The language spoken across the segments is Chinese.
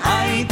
I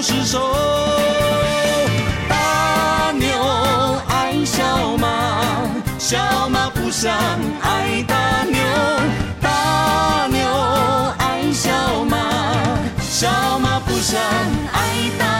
失手大牛爱小马小马不想爱大牛大牛爱小马小马不想爱大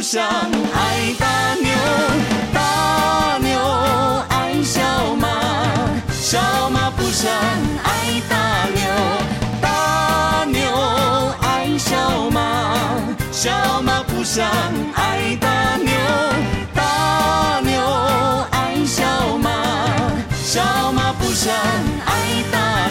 不想爱大牛大牛爱小马小马不想爱大牛大牛爱小马小马不想爱大牛大牛爱小马小马不想爱大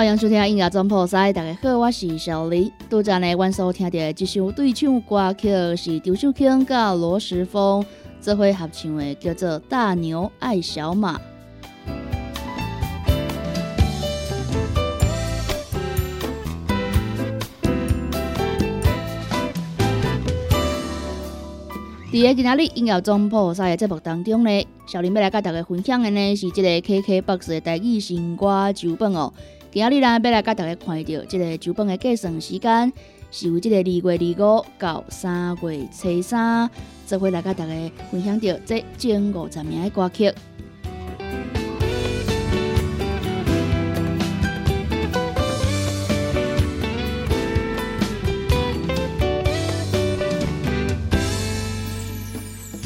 欢迎收听音乐总破塞，大家好，我是小黎。拄则呢，阮所听到的一首对唱歌曲是张秀卿甲罗时丰这回合唱的，叫做《大牛爱小马》。伫个今仔日音乐总破塞的节目当中呢，小林要来甲大家分享的呢，是即个 KKBOX 的台语新歌酒本哦。今日呢，要来甲大家看到即个酒本的计算时间，是由即个二月二五到三月初三，这回来甲大家分享到这前五十名的歌曲。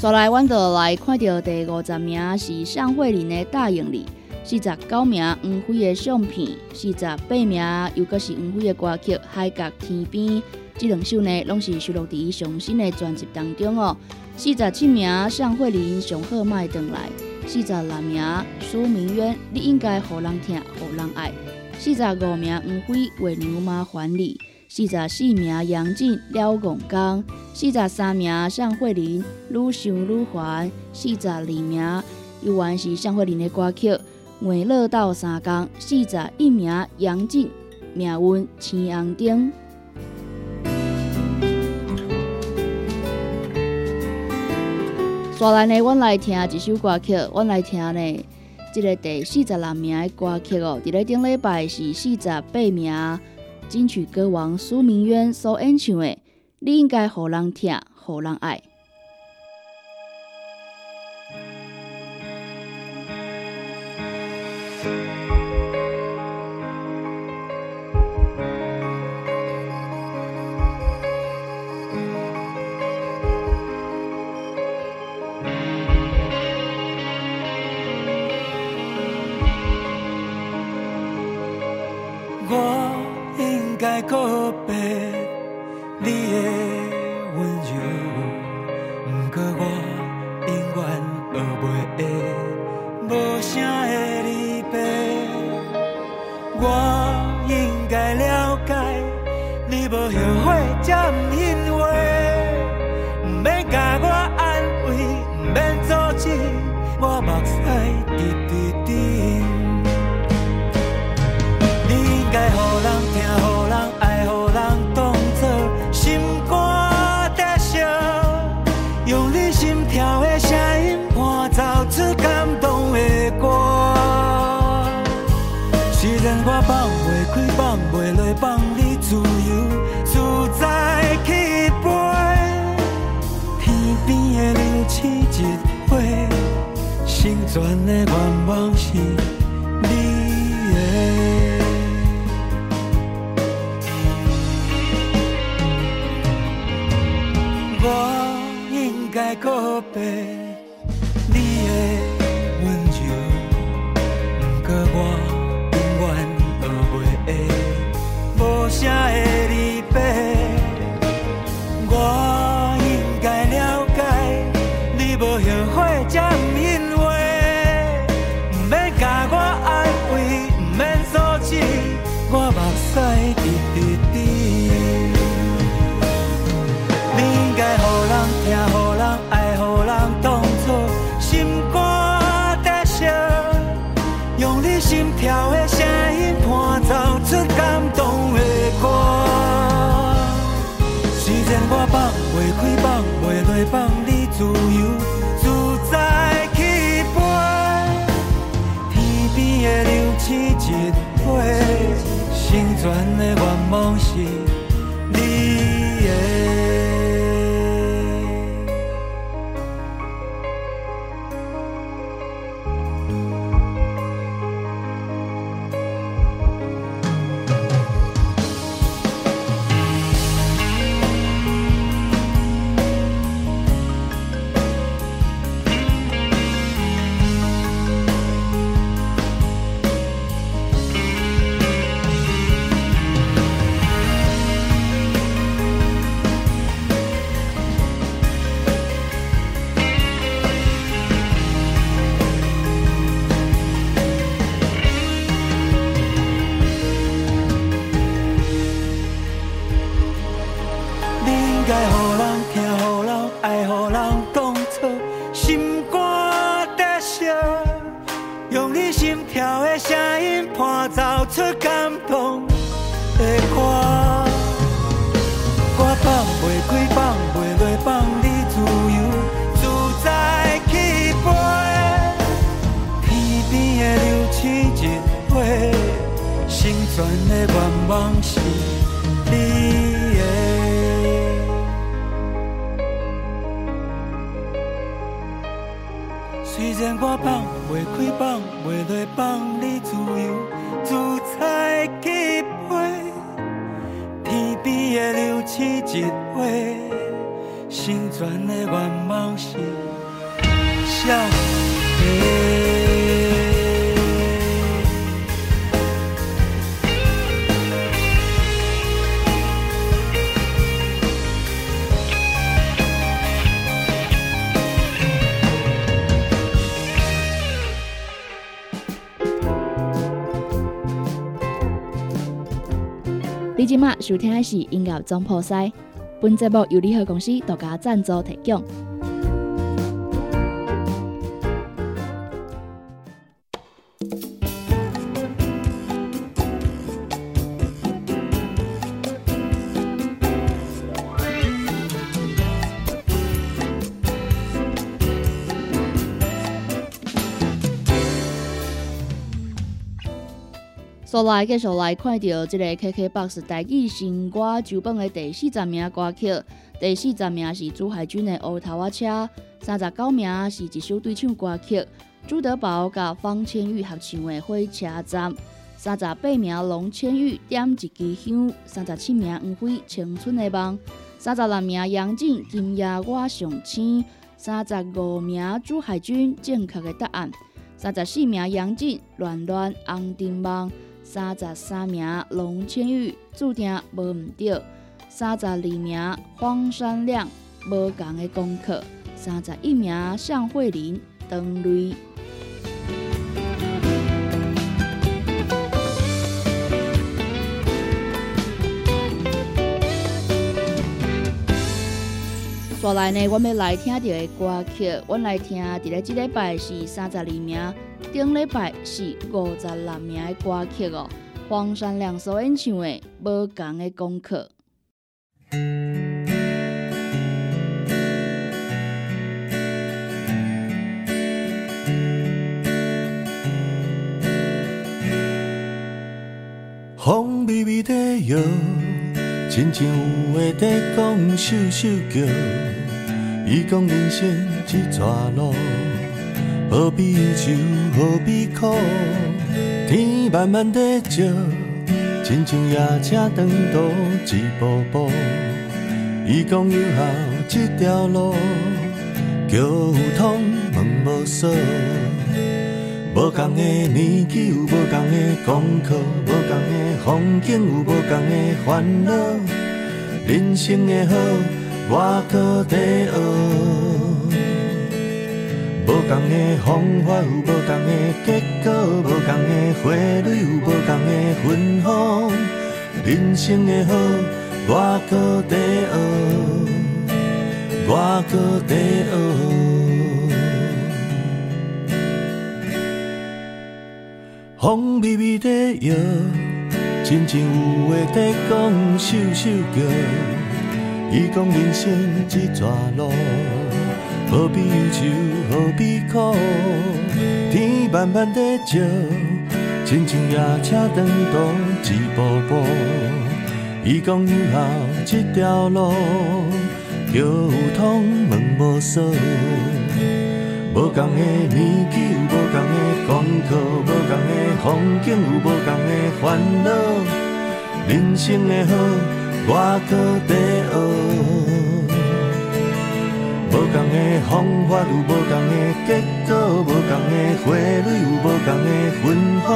再来，阮就来看到第五十名是向慧玲的《大影里》。四十九名黄飞的相片，四十八名又阁是黄飞的歌曲《海角天边》，这两首呢拢是收录伫上新的专辑当中哦。四十七名向慧琳上好卖转来，四十六名苏明渊你应该互人听，互人爱。四十五名黄飞为牛妈还礼，四十四名杨静了共工，四十三名向慧琳愈想愈烦，四十二名又还是向慧琳的歌曲。换乐到三工，四十一名杨静命运青红灯。刷来呢，阮来听一首歌曲，阮来听呢，即个第四十六名的歌曲哦。伫咧顶礼拜是四十八名金曲歌王苏明渊所演唱的，你应该互人听，互人爱。跳的声音伴奏出感动的歌。我放袂开，放袂落，放你自由自在去飞。天边的流星一花，成全的愿望是你的。虽然我放袂开，放袂落，放你自由自在去飞。天边的流星一划，成全的愿望是少年。你今麦收听的是音乐总破塞，本节目由联合公司独家赞助提供。所来继续来看到这个 KKBOX 台语新歌周榜的第四十名歌曲，第四十名是朱海军的《乌头仔车》，三十九名是一首对唱歌曲，朱德宝甲方千玉合唱的《火车站》，三十八名龙千玉点一支香，三十七名黄飞《青春的梦》，三十六名杨静今夜我上青，三十五名朱海军正确的答案，三十四名杨静乱乱红灯梦。三十三名龙千玉注定无毋对，三十二名黄山亮无共的功课，三十一名向慧琳登瑞。再来呢，我们来听到的歌曲，我来听，伫咧即礼拜是三十二名，顶礼拜是五十六名的歌曲哦。黄山亮所演唱的《无共的功课》。风微微在摇，亲像有话在讲，首首叫。伊讲人生一段路，何必愁，何必苦？天慢慢在照，亲像夜车长途一步步。伊讲以后这条路，桥有通门无锁。无共的年纪有无共的功课，无共的风景有无共的烦恼。人生的好，我搁在学。无共的方法有无共的结果，无共的花蕊有无共的芬芳。人生的好，我搁在学，我搁在学。风微微在摇，亲像有话在讲，首首叫。伊讲人生一段路，何必忧愁，何必苦？天慢慢在照，亲像夜车长途一步步。伊讲以后这条路，叫有通问无数。无共的年纪有无共的功课，无共的风景有无共的烦恼。人生的好，我搁在学。无共的方法有无共的结果，无共的花蕊有无共的芬芳。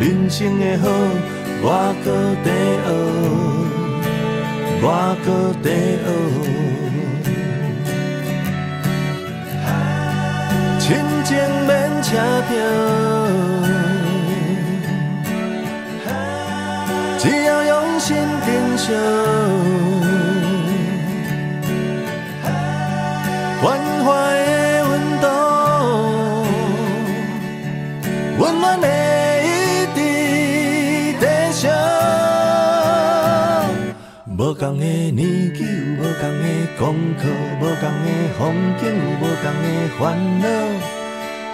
人生的好，我搁在学，我搁在学。亲情免车票，手，关怀的温度，温暖的一滴地球。无同的年纪，有无同的功课，无同的风景，有无同的烦恼。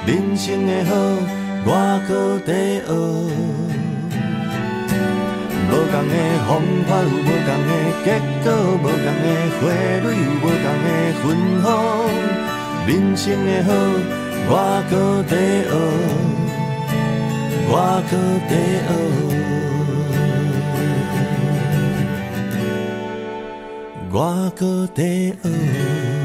人生的好，我搁在学。无共的方法有无共的结果，无共的花蕊有无共的芬芳。人生的好，我搁在学，我搁在学。我搁在学。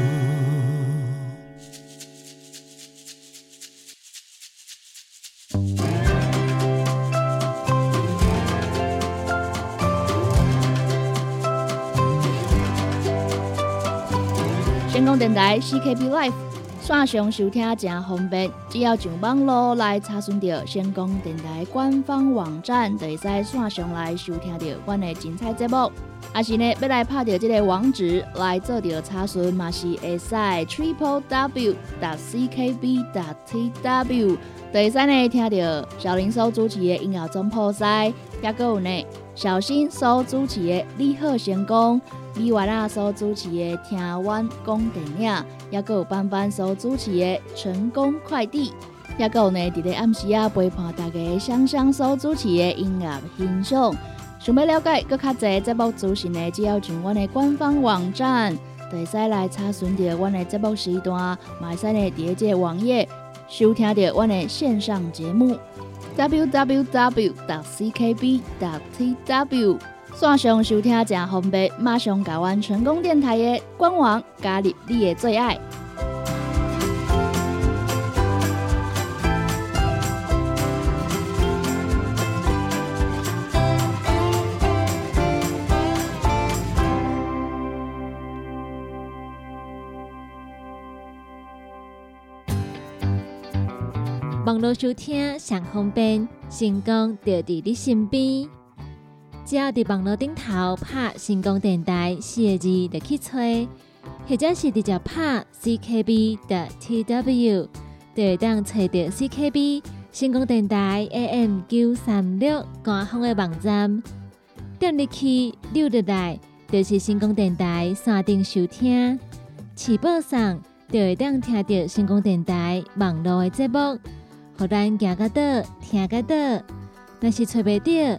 台 CKB Life 线上收听真方便，只要上网络来查询到成功电台官方网站，就会使线上来收听到阮的精彩节目。啊是呢，要来拍到这个网址来做着查询，嘛是会使 triple w dot c k b dot t w。第三呢，听到小林所主持的音乐总破塞，也个有呢，小新所主持的你好成功，李婉娜所主持的听完讲电影，也个有班班所主持的成功快递，也个有呢，伫咧暗时啊陪伴大家香香所主持的音乐欣赏。想要了解更较侪节目资讯呢，只要上阮的官方网站，会使来查询到阮的节目时段，买使呢伫个网页收听到阮的线上节目。www.ckb.tw 线上收听正方便，马上加阮成功电台的官网，加入你的最爱。网络收听上方便，成功就伫你身边。只要伫网络顶头拍“成功电台”四个字就去吹，或者是直接拍 CKB 的 TW，就会当找到 CKB 成功电台 AM 九三六官方的网站。点入去溜入来，就是成功电台山顶收听，起播上就会当听到成功电台网络的节目。互咱行个倒，听个倒。若是找袂到，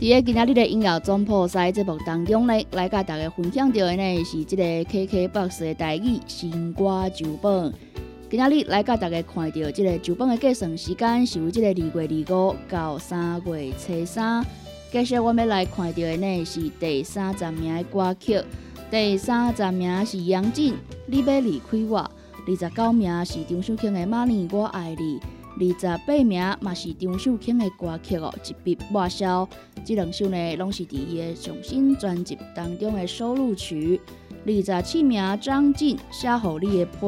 伫今仔日的音乐总破赛节目当中呢，来甲大家分享到的呢是即个 KKBOX 的台语新歌酒本。今仔日来甲大家看到即个酒本的计算时间是由即个二月二五到三月初三。接下来我们来看到的呢是第三十名的歌曲，第三十名是杨静《你要离开我》，二十九名是张秀清的《马年我爱你》。二十八名嘛是张秀清的歌曲哦，一笔抹消。这两首呢，拢是伫伊的上新专辑当中的收录曲。二十七名张晋《写给你的批》，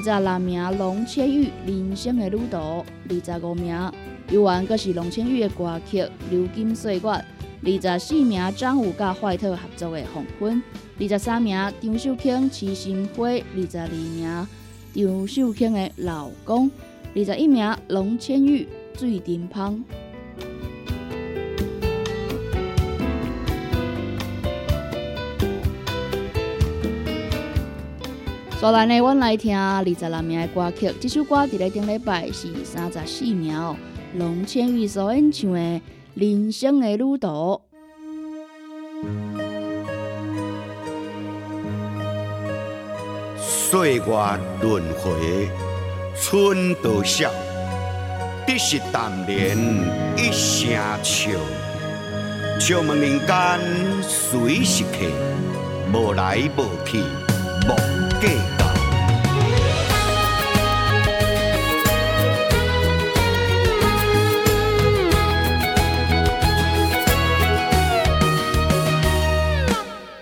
二十六名龙千玉《人生的旅途》，二十五名犹原阁是龙千玉的歌曲《流金岁月》。二十四名张武甲怀特合作的《黄昏》，二十三名张秀清《痴心花》，二十二名张秀清的《老公》。二十一名龙千玉最顶芳。所来呢，阮来听二十六名的歌曲。这首歌伫咧顶礼拜是三十四名。龙千玉所演唱的《人生的旅途》。岁月轮回。春在上，得是淡然一声笑。笑问人间谁是客，无来无去无计较。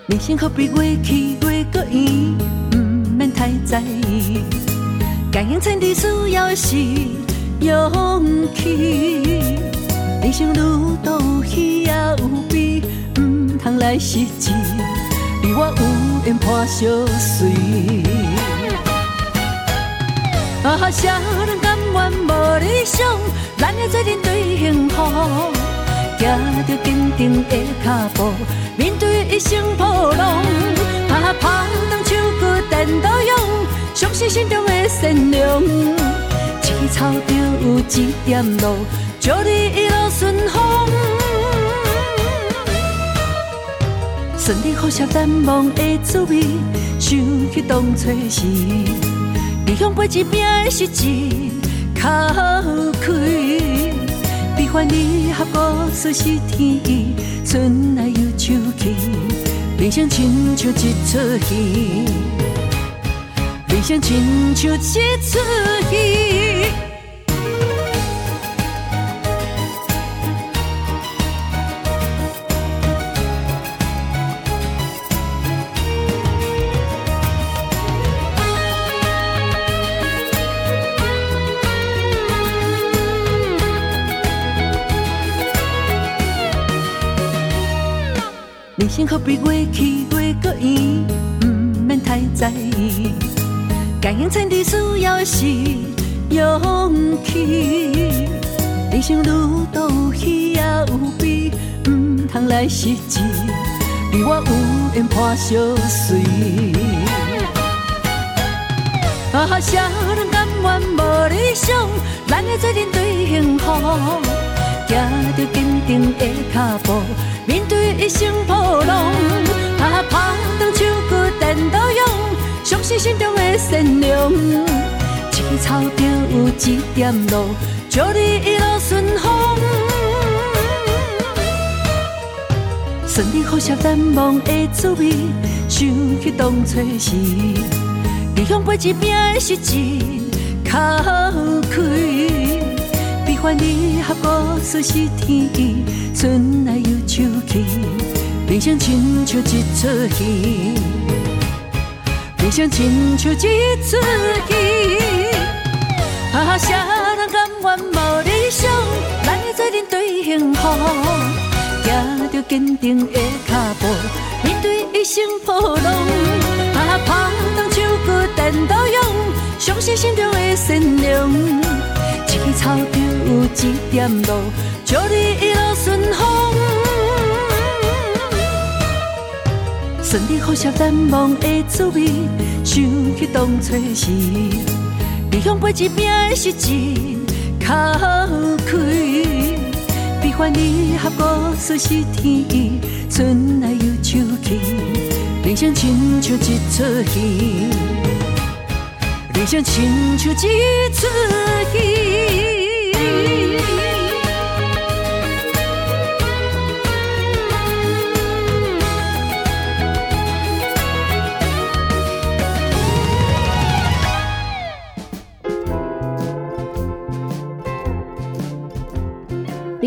人生何必过去过搁远？毋免太在意。感应千里需要是勇气。人生路途喜也有悲，不通来失志，你我有缘破相随。啊，啥人甘愿无理想，咱会做阵对幸福，行着坚定的脚步，面对一生波浪。啊，拍动手鼓电刀勇，相信心中的善良，青草就有一点路。祝你一路顺风，顺利好些难忘的滋味，想起当初时，理想背一拼的实质，靠开。悲欢离合故事是天意，春来又秋去，人生亲像一出戏，人生亲像一出戏。幸福比月去月搁圆，不免太在意。感应千里需要是勇气。人生路途喜也有悲，不通来失志。你我有缘伴相随。啊，谁人甘愿无理想？咱会做阵对幸福，行着坚定的脚步。面对一生波浪，啊，拍动手鼓电刀勇，是心中的善良，青草就有一点路，祝你一路顺风。顺利好些难忘的滋味，想起当初时，理想背一拼的实质，靠开。悲欢离合故事是天意，春来又秋去，人生亲像一出戏，人生亲像一出戏。啊，啥人甘愿无理想？咱会做阵对幸福，行着坚定的脚步，面对一生波浪。啊，拍动手鼓电刀勇，相信心中的善良。青草就有一点路，祝你一路顺风。顺利好些难忘的滋味，想起当初时，理想背一拼的实质，靠开。悲欢离合故事是天意，春来又秋去，人生亲像一出戏。人生亲像一出戏。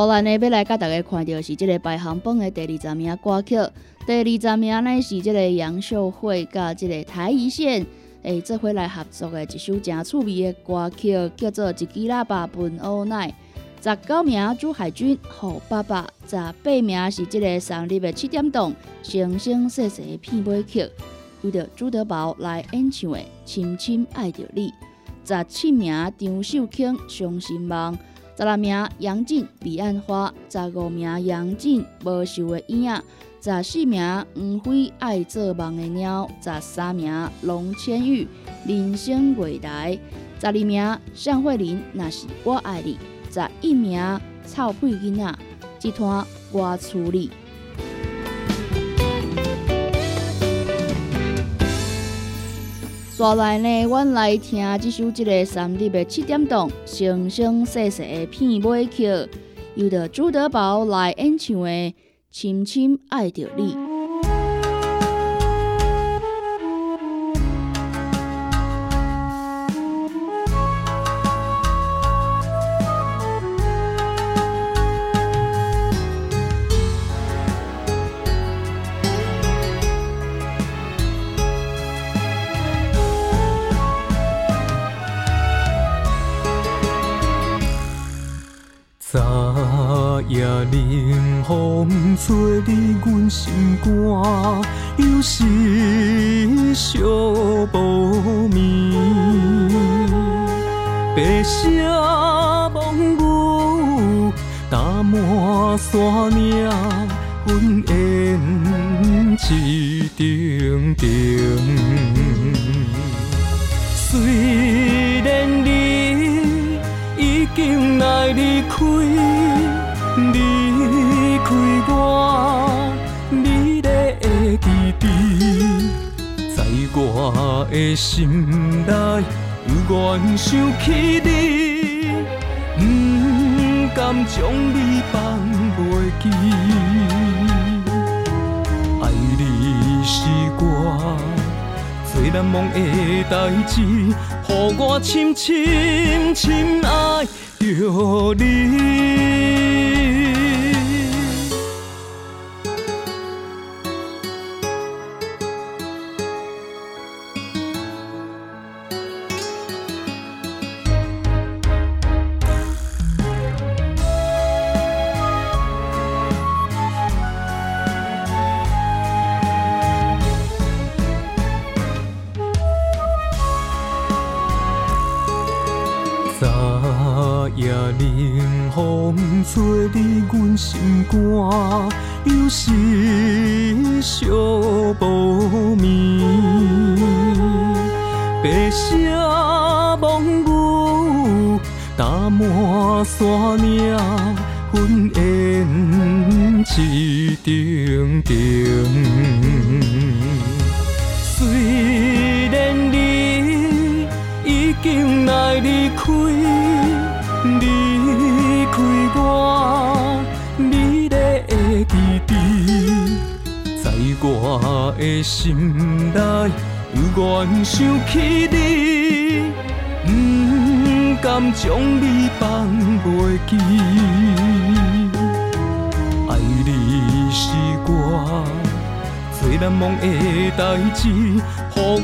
所咱呢，要来甲大家看到是这个排行榜的第二十名歌曲。第二十名呢是这个杨秀慧甲这个台一线诶，这回来合作的一首真趣味的歌曲，叫做《一支喇叭喷乌奶》。十九名朱海军《好爸爸》，十八名是这个上日的七点档《星星细细片尾曲》，由着朱德宝来演唱的《深深爱着你》。十七名张秀卿《伤心梦》。十六名杨静《彼岸花》，十五名杨静《无寿的影》，十四名黄飞爱做梦的鸟》，十三名龙千玉《人生未来》，十二名向慧玲《那是我爱你》，十一名臭屁囡仔《集团我处理》。刷来呢，阮来听这首这个三日的七点档，生生世世的片尾曲，由着朱德宝来演唱的《深深爱着你》。做你阮心肝，又是寂无眠。白色梦雾打满山岭，阮烟一点点。心内，有愿想起你，不甘将你放袂记。爱你是我最难忘的代志，予我深深深爱着你。吹离阮心肝，有时寂无眠。白色梦雾打满山岭，阮烟一点点。虽然你已经来离开，我的心内，有原想起你，不甘将你放袂记。爱你是我最难忘的代志，予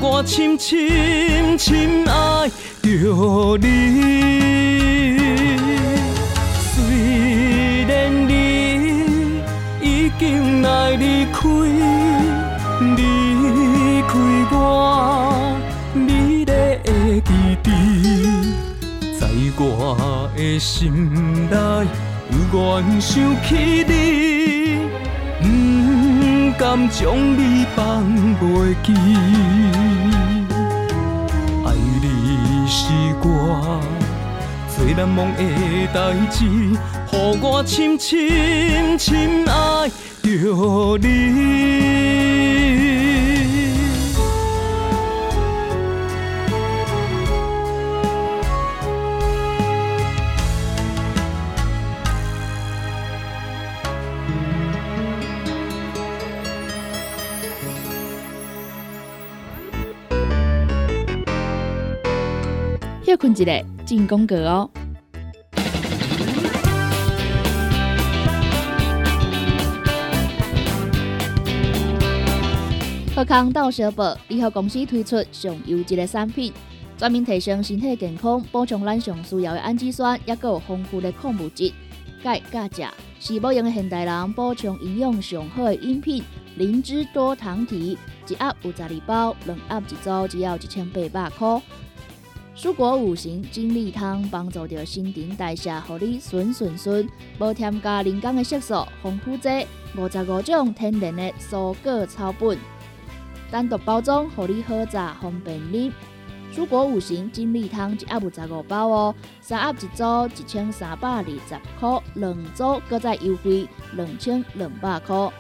我深深深爱着你。虽然你已经来离开，离开我，你的记忆，在我的心内，有愿想起你，不甘将你放袂记。难忘的代志，予我深深深爱。着你。休困一下，进广告哦。福康到小宝联合公司推出上优质的产品，专门提升身体健康，补充咱上需要的氨基酸，也有丰富的矿物质。钙、钾、钾是保养现代人补充营养上好的饮品。灵芝多糖体一盒有十二包，两盒一组，只要一千八百块。蔬果五行精力汤帮助着新陈代谢，互你顺顺顺，无添加人工的色素，丰富剂五十五种天然的蔬果草本。单独包装，合你好炸方便你。蔬果五行精力汤一盒有十五包哦，三盒一组一千三百二十块，两组搁再优惠两千两百块。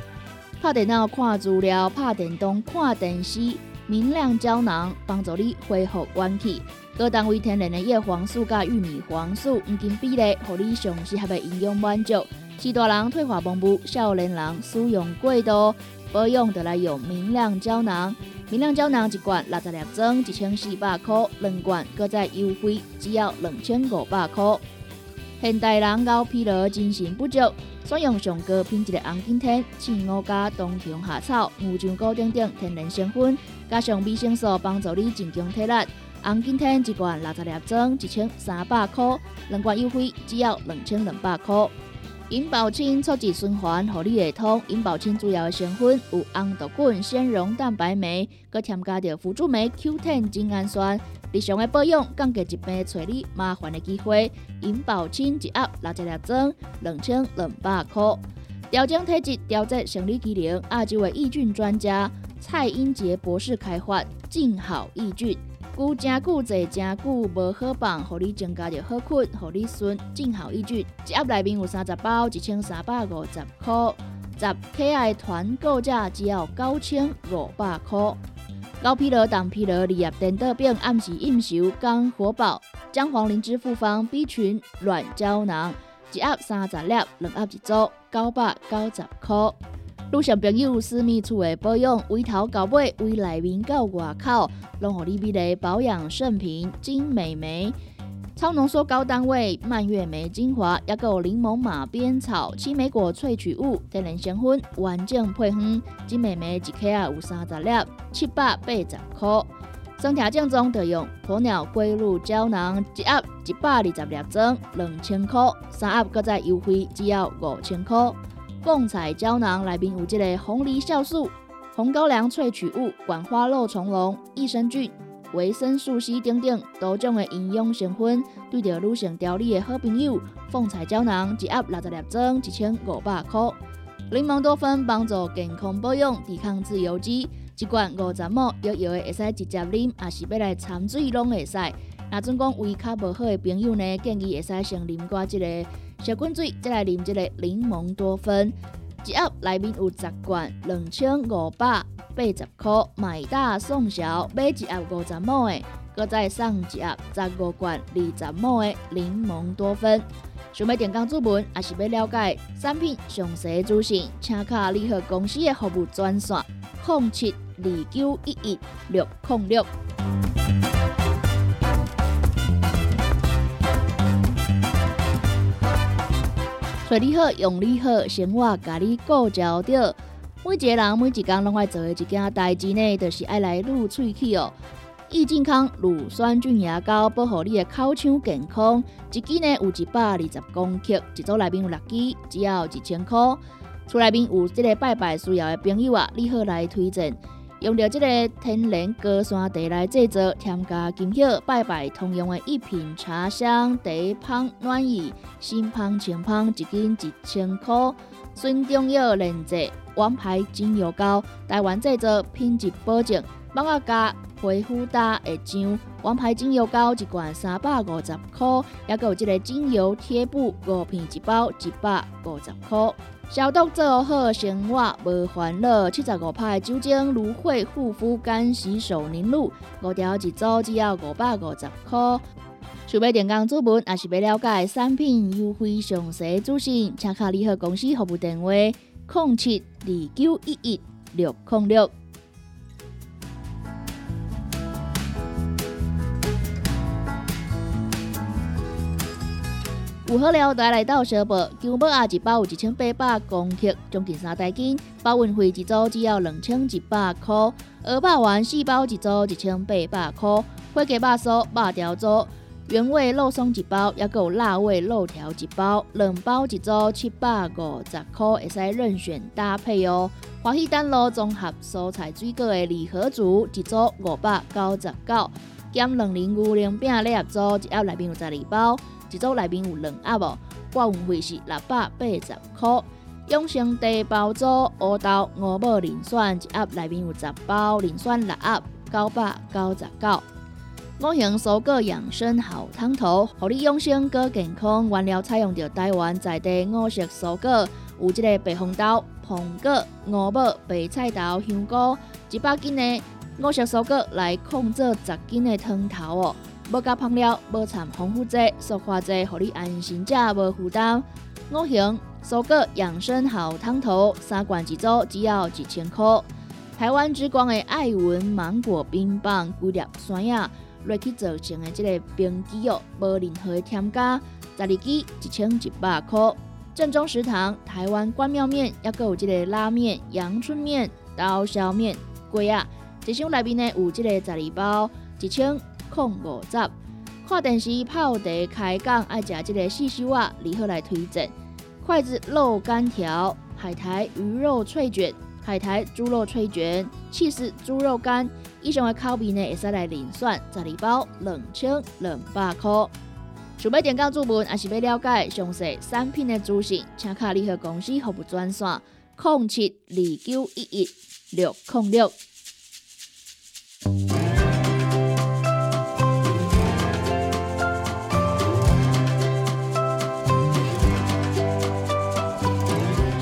拍电脑看资料，拍电动看电视，明亮胶囊，帮助你恢复元气。高单位天然的叶黄素加玉米黄素黄金比例，互你上适合的营养满足。是大人退化盲目，少年人使用过度保养，就来用明亮胶囊。明亮胶囊一罐六十粒装，一千四百块；两罐搁再优惠，只要两千五百块。现代人熬疲劳、精神不足，选用上高品质的红景天、青乌加冬虫夏草、牛樟菇等等天然成分，加上维生素，帮助你增强体力。红景天一罐六十粒装，一千三百块；两罐优惠，只要两千两百块。银保清促进循环，合你会通。银保清主要的成分有红豆根、纤溶蛋白酶，佮添加着辅助酶 Q10 精氨酸。日常的保养，降低疾病找你麻烦的机会。银保清一盒六十粒装，两千两百块。调整体质、调节生理机能，亚洲的益菌专家蔡英杰博士开发静好益菌。久真久坐真久无好放，互你增加着好困，互你顺正好一句。一盒内面有三十包，一千三百五十块。十 K 团购价只要九千五百块。高疲劳、胆疲劳、利叶电豆饼、暗时应酬、肝火爆、姜黄灵芝复方 B 群软胶囊，一盒三十粒，两盒一组，九百九十块。女性朋友私密处的保养，从头到尾，从内面到外口，拢互你美丽保养圣品金美眉。超浓缩高单位蔓越莓精华，也有柠檬马鞭草、青莓果萃取物、天然成分，完整配方。金美眉一克啊有三十粒，七百八十块。生条正宗就用鸵鸟龟乳胶囊，一盒一百二十粒装，两千块。三盒搁再优惠，只要五千块。凤彩胶囊内面有这个红梨酵素、红高粱萃取物、管花肉虫龙、益生菌、维生素 C 等等多种的营养成分，对着女性调理的好朋友。凤彩胶囊一盒六十粒装，一千五百块。柠檬多酚帮助健康保养，抵抗自由基，一罐五十毫摇摇的会使直接啉，也是要来掺水拢会使。那总讲胃口无好的朋友呢，建议会使先啉过这个。小滚水，再来啉这个柠檬多酚，一盒内面有十罐，两千五百八十块，买大送小，买一盒五十毛的，搁再送一盒十五罐二十毛的柠檬多酚。想要点讲注文，还是要了解产品详细资讯，请卡联合公司的服务专线：零七二九一一六零六。做你好，用你好，生活甲你顾焦着。每一个人每一工拢爱做的一件代志呢，就是爱来撸喙齿哦。益健康乳酸菌牙膏，保护你的口腔健康。一支呢有一百二十公克，一组内面有六支，只要一千块。厝内面有这个拜拜需要的朋友啊，你好来推荐。用着这个天然高山茶来制作，添加金叶拜拜通用的一品茶香茶香暖意，新香清香，一斤一千块。孙中药炼制王牌精油膏，台湾制作，品质保证。帮我加皮肤打的酱，王牌精油膏一罐三百五十块，也有这个精油贴布五片一包，一百五十块。消毒做好，生活无烦恼。七十五派酒精芦荟护肤干洗手凝露，五条一组，只要五百五十块。想要电工注文，也是要了解产品优惠详细资讯，请卡联合公司服务电话：零七二九一一六零六。有好料带来到小宝，姜宝啊一包有一千八百公克，将近三袋斤，包运费一组只要两千一百块。鹅肉丸四包一组一千八百块，花鸡肉酥肉条组，原味肉松一包，也有辣味肉条一包，两包一组七百五十块，会使任选搭配哦。欢喜丹路综合蔬菜水果的礼盒组，一组五百九十九，兼两零牛零饼礼盒组，一盒内面有十二包。一组内面有两盒哦，挂运费是六百八十块。永生茶包组乌豆五宝磷酸一盒内面有十包，磷酸六盒九百九十九。五行蔬果养生好汤头，互你养生更健康。原料采用着台湾在地五色蔬果，有即个白红豆、红果、五宝、白菜头、香菇，一百斤的五色蔬果来控制十斤的汤头哦。无加香料，无掺防腐剂、塑化剂，互你安心食无负担。五行蔬果养生好汤头，三罐一组，只要一千块。台湾之光的爱文芒果冰棒，几粒酸呀，落去做成的这个冰机哦，无任何添加，十二支一千一百块。正宗食堂台湾关庙面，也有这个拉面、阳春面、刀削面、粿啊，一箱内面呢有这个十二包，一千。控五十，看电视泡茶开讲，爱食这个四修啊，如何来推荐？筷子肉干条、海苔鱼肉脆卷、海苔猪肉脆卷、气势猪肉干，以上的口味呢，会使来零算十二包，两千两百块。想要点购注文，还是要了解详细产品的资讯，请卡联合公司服务专线：零七二九一一六零六。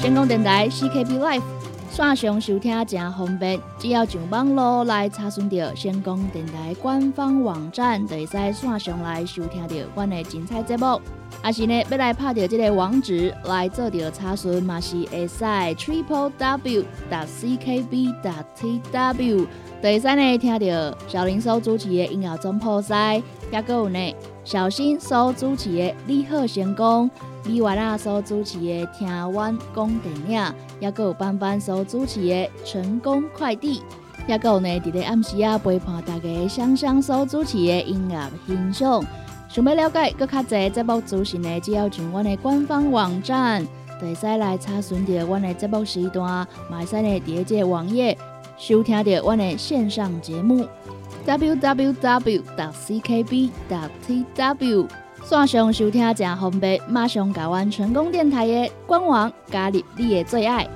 成功电台 CKB Life 线上收听真方便，只要上网络来查询到成功电台官方网站，就会使线上来收听到阮的精彩节目。也是呢，要来拍到这个网址来做到查询，嘛是会使 Triple W. 打 CKB. 打 TW，就会使呢听到小林所主持的音乐总破塞，也个有呢小新所主持的你好成功。李娃拉所主持的《听阮讲电影》，也有班班所主持的《成功快递》，也有呢伫咧暗时啊陪伴大家香香所主持的音乐欣赏。想要了解更较侪节目资讯呢，只要上阮的官方网站，就会使来查询到阮的节目时段，嘛会使呢伫这网页收听到阮的线上节目。www.ckb.tw 线上收听正方便，马上加完成功电台的官网，加入你的最爱。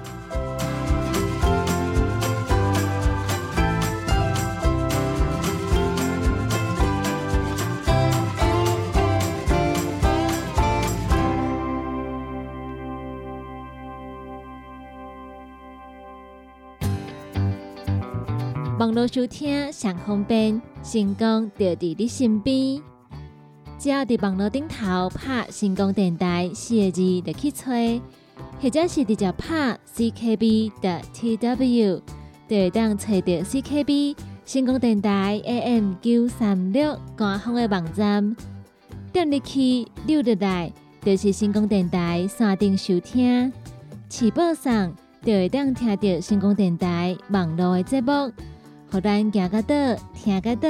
网络收听上方便，成功就伫你身边。只要伫网络顶头拍“成功电台”四个字，就去吹，或者是直接拍 “CKB” 的 TW，就会当找到 CKB 成功电台 AM 九三六官方的网站。点入去溜入来，就是成功电台山顶收听，起播上就会当听到成功电台网络的节目，互咱行个倒，听个倒，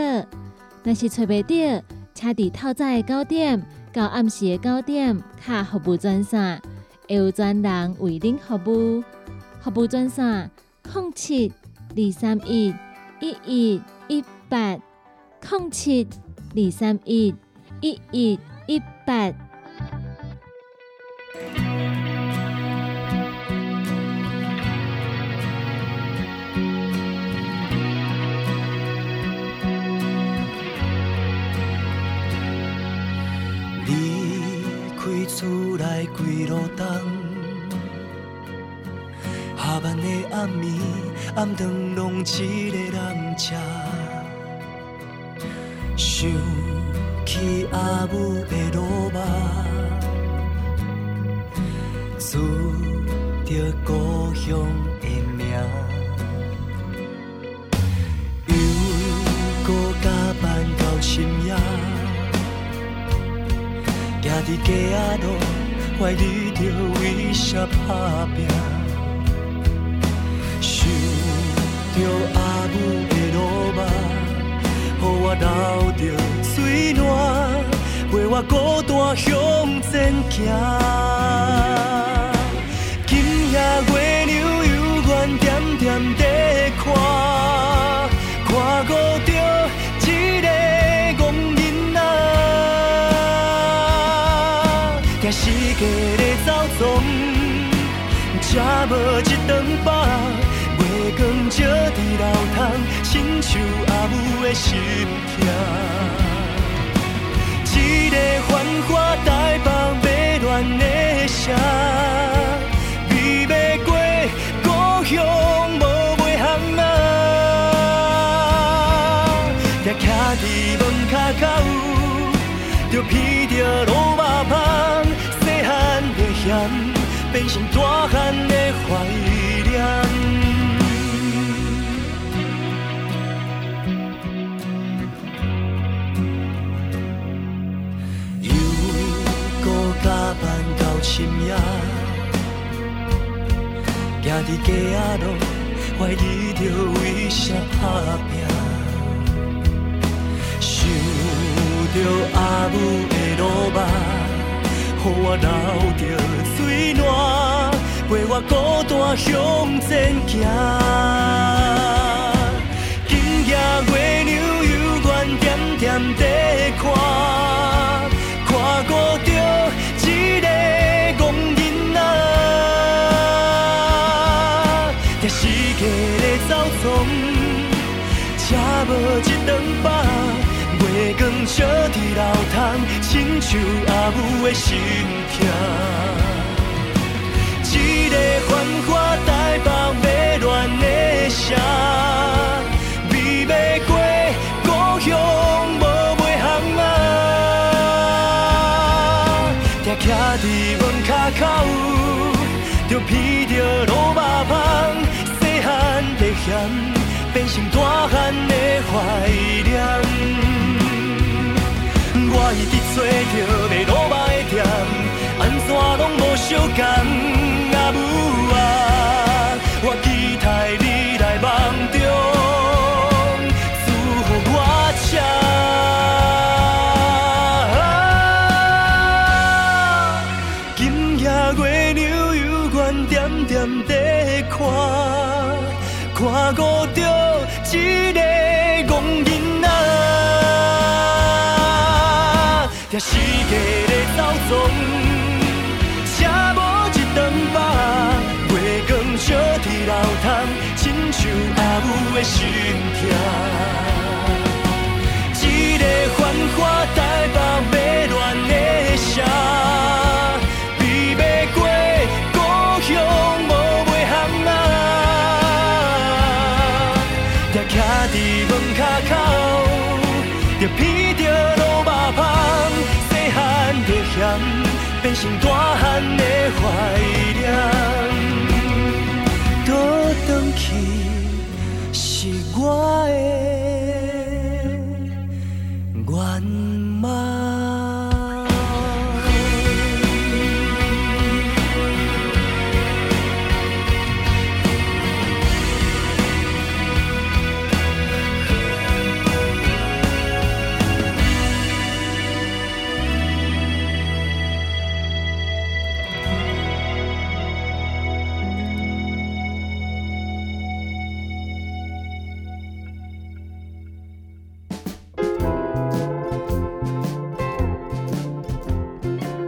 若是找袂到。车伫透早的九点到暗时的九点，卡服务专线会有专人为您服务。服务专线：零七二三一一一一八零七二三一一一一八。厝内几路灯，下班的暗暝，暗灯拢一个人吃。想起阿母的路马，思着故乡的名，伫街仔路，怀疑着为啥打拼？想着阿母的路马，予我流着水汗，陪我孤单向前行。今夜月亮犹原点点在看，看吃无一顿饱，月光照伫楼窗，亲像阿母的心痛。一个繁华台北迷乱的城，未要过故乡无袂行啊。伫门口，就闻着卤变成大汉的怀念。又搁加班到深夜，行伫街仔路，怀疑着为啥打拼。想着阿母的卤肉，予我流着水烂，陪我孤单向前行。今夜月亮犹原点点在看，看顾着一个戆囡仔，定是家咧走总，吃无一顿饱。月光照伫楼窗，亲像阿母的心痛。一个繁华台北迷乱的城，美袂过故乡无袂行啊！定徛伫门骹口，就闻着卤肉香，细汉的嫌变成大汉的怀念。我一直找着卖卤肉的店，安怎拢无相共。啊的心痛。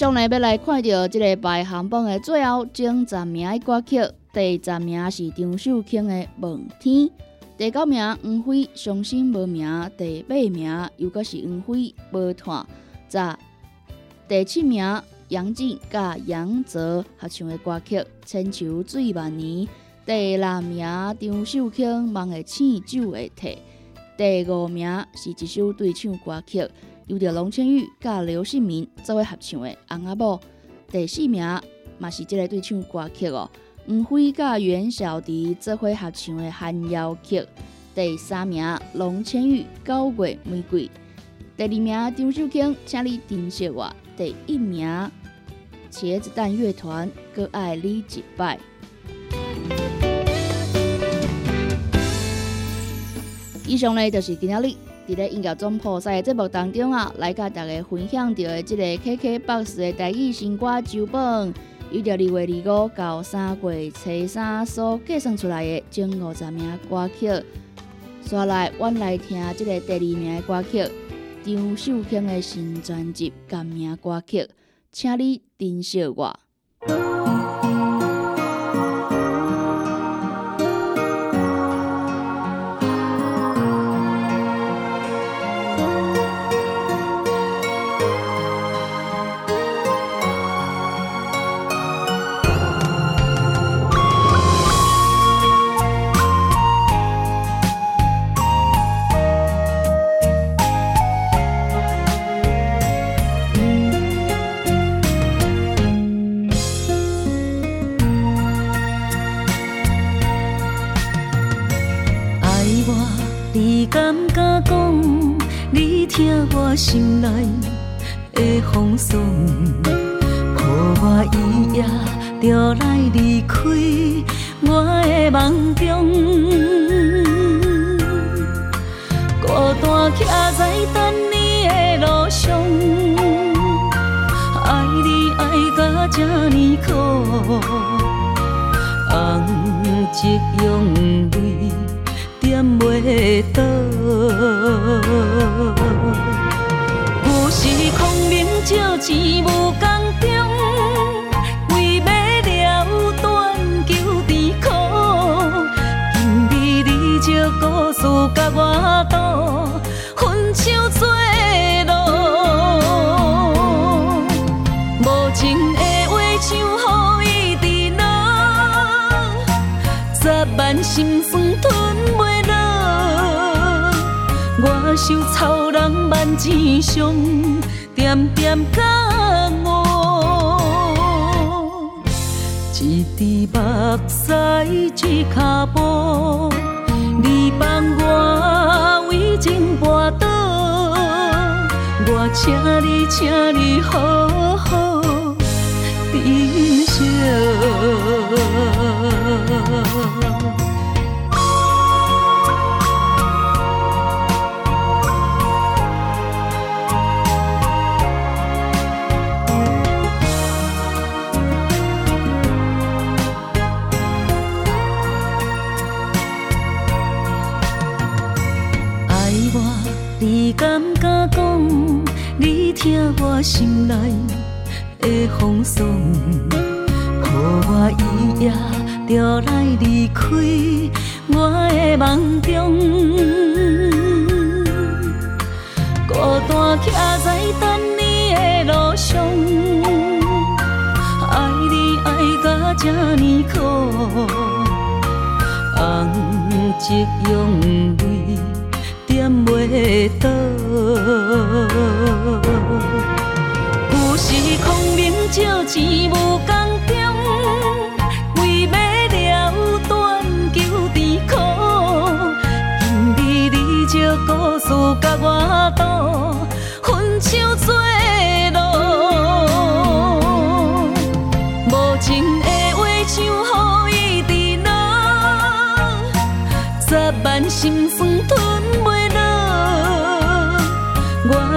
继续呢，要来看到即个排行榜的最后前十名的歌曲，第十名是张秀清的《问天》，第九名黄飞《伤心无名》，第八名又搁是黄飞《无团》，十第七名杨静甲杨泽合唱的歌曲《千秋醉万年》，第六名张秀清《梦的醒酒会体》，第五名是一首对唱歌曲。有着龙千羽甲刘信明做伙合唱的《翁仔某》，第四名嘛是即个对唱歌曲哦。黄飞甲袁小迪做伙合唱的《寒窑曲》，第三名龙千羽《九月玫瑰》，第二名张秀卿《请你珍惜我》，第一名茄子蛋乐团《搁爱你一摆》。以上呢就是今仔日。伫咧音乐总铺塞的节目当中啊，来甲大家分享到的即个 KKBOX 的台语新歌周榜，由着二月二五到三月初三所计算出来的前五十名歌曲。接下来，阮来听即个第二名的歌曲，张秀卿的新专辑《甘名歌曲》，请你珍惜我。你敢敢讲？你听我心内的风霜，抱我伊夜就来离开我的梦中。孤单徛在等你的路上，爱你爱到这呢苦。红烛用泪点袂倒，有时空明照钱无工中，为买了断求甜苦，今日你借故事甲我赌，分手做路，无情的话像雨伫落。十万心受操人万千伤，点点感悟。一滴目屎一脚步，你放我为情跋倒，我请你，请你好好珍惜。敢敢讲？你听我心内的风霜，抱我伊夜就来离开我的梦中。孤单徛在等你的路上，爱你爱到这呢苦。红烛用泪点袂倒，有时空明借钱无工中，为买了断求甜苦，今日你借故事甲我赌，分手做路，无情的话像雨伫落。十万心酸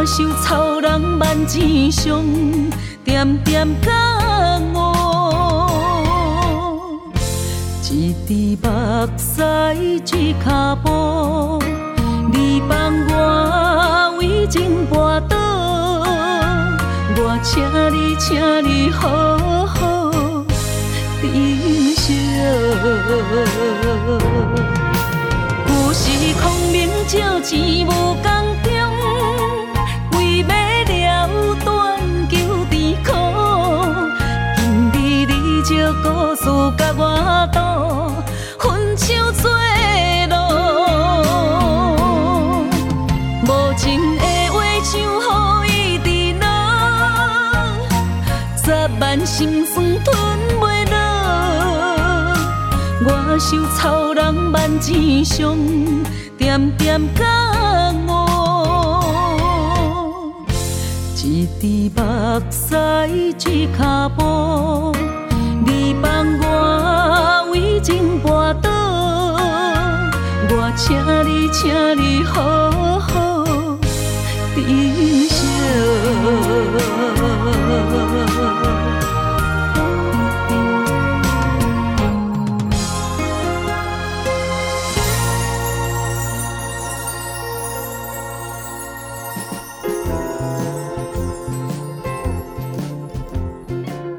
受操人万千伤，点点感悟。一滴目屎一脚步，你放我为情跋倒，我请你，请你好好珍惜。有时空明照钱无工受操人万千伤，点点感悟。一滴目屎一脚步，你放我为情跋倒，我请你，请你好好珍惜。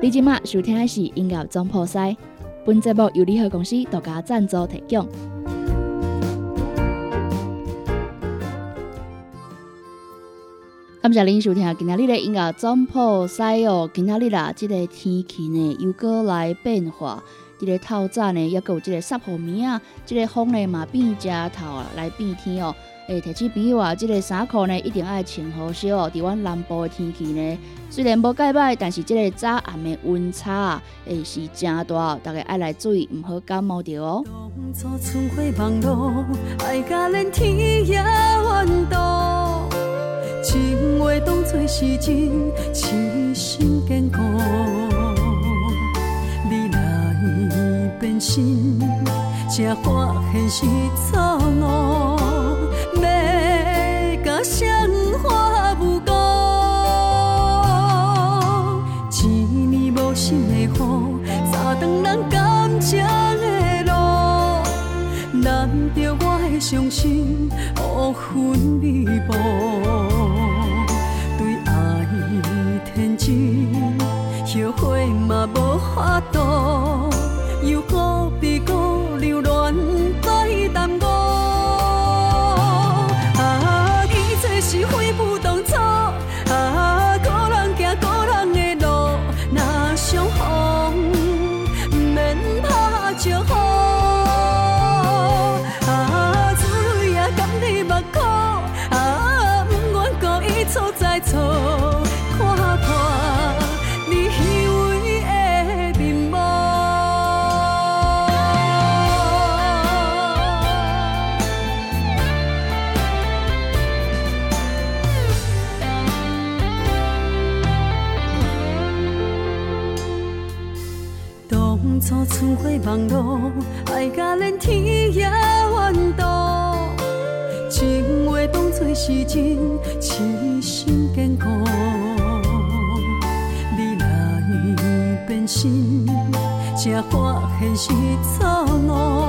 你今麦收听的是音乐总破塞，本节目由联合公司独家赞助提供。感谢您收听今仔日的音乐总破塞哦，今仔日啦，即个天气呢又过来变化，即个透早呢也有即个湿雨暝啊，即个风呢嘛变正透来变天哦。诶，提醒朋友啊，即个衫裤呢一定爱穿好些哦。伫阮南部的天气呢，虽然无介歹，但是即个早暗的温差啊，诶是真大，大家爱来注意，毋好感冒着哦。当初爱甲连天也温度情话当作是真，痴心坚固。你来变心，才发现是错误。鲜花不够一年无新的雨走断咱感情的路难着我的伤心乌云密布对爱天真后悔嘛无法度心，才发现是错误。